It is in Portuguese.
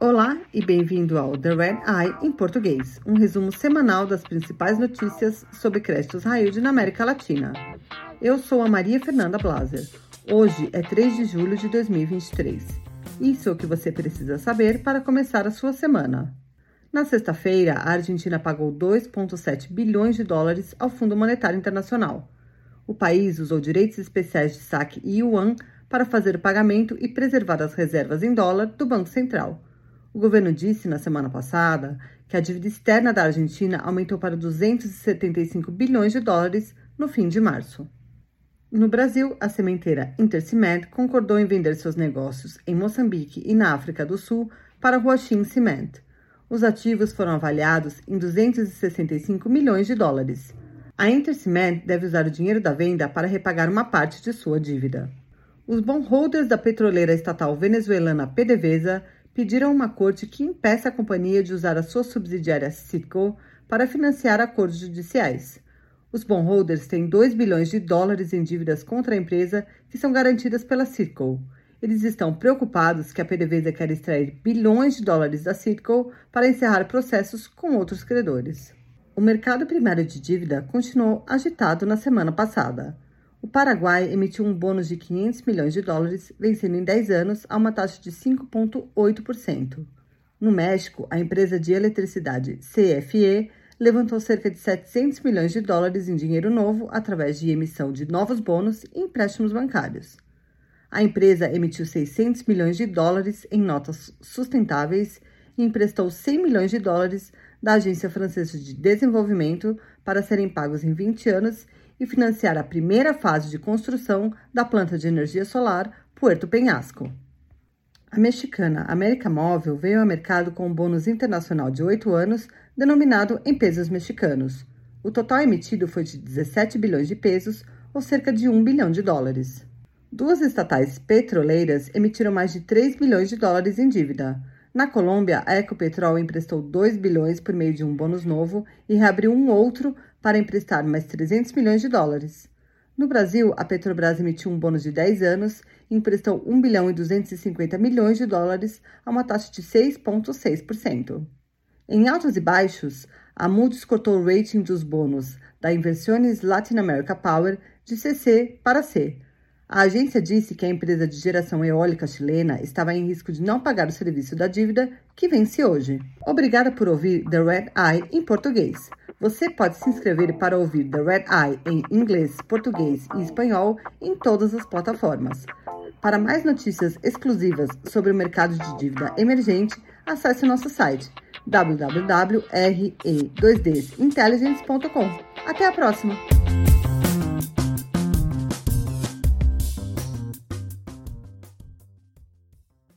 Olá e bem-vindo ao The Red Eye em português, um resumo semanal das principais notícias sobre créditos yield na América Latina. Eu sou a Maria Fernanda Blaser. Hoje é 3 de julho de 2023. Isso é o que você precisa saber para começar a sua semana. Na sexta-feira, a Argentina pagou 2,7 bilhões de dólares ao Fundo Monetário Internacional. O país usou direitos especiais de saque e yuan para fazer o pagamento e preservar as reservas em dólar do Banco Central o governo disse na semana passada que a dívida externa da Argentina aumentou para 275 bilhões de dólares no fim de março. No Brasil, a sementeira Intercement concordou em vender seus negócios em Moçambique e na África do Sul para Huaxin Cement. Os ativos foram avaliados em 265 milhões de dólares. A Intercement deve usar o dinheiro da venda para repagar uma parte de sua dívida. Os bondholders da petroleira estatal venezuelana PDVSA pediram uma corte que impeça a companhia de usar a sua subsidiária Citgo para financiar acordos judiciais. Os bondholders têm 2 bilhões de dólares em dívidas contra a empresa que são garantidas pela Citgo. Eles estão preocupados que a PDVSA quer extrair bilhões de dólares da Citgo para encerrar processos com outros credores. O mercado primário de dívida continuou agitado na semana passada. O Paraguai emitiu um bônus de 500 milhões de dólares, vencendo em 10 anos a uma taxa de 5,8%. No México, a empresa de eletricidade CFE levantou cerca de 700 milhões de dólares em dinheiro novo através de emissão de novos bônus e empréstimos bancários. A empresa emitiu 600 milhões de dólares em notas sustentáveis e emprestou 100 milhões de dólares da Agência Francesa de Desenvolvimento para serem pagos em 20 anos e financiar a primeira fase de construção da planta de energia solar Puerto Penhasco. A mexicana América Móvel veio ao mercado com um bônus internacional de 8 anos, denominado em pesos mexicanos. O total emitido foi de 17 bilhões de pesos, ou cerca de 1 bilhão de dólares. Duas estatais petroleiras emitiram mais de 3 bilhões de dólares em dívida. Na Colômbia, a Ecopetrol emprestou 2 bilhões por meio de um bônus novo e reabriu um outro para emprestar mais 300 milhões de dólares. No Brasil, a Petrobras emitiu um bônus de 10 anos e emprestou 1 bilhão e 250 milhões de dólares a uma taxa de 6,6%. Em altos e baixos, a Moody's cortou o rating dos bônus da Inversiones Latin America Power de CC para C, a agência disse que a empresa de geração eólica chilena estava em risco de não pagar o serviço da dívida que vence hoje. Obrigada por ouvir The Red Eye em português. Você pode se inscrever para ouvir The Red Eye em inglês, português e espanhol em todas as plataformas. Para mais notícias exclusivas sobre o mercado de dívida emergente, acesse nosso site www.re2dintelligence.com. Até a próxima!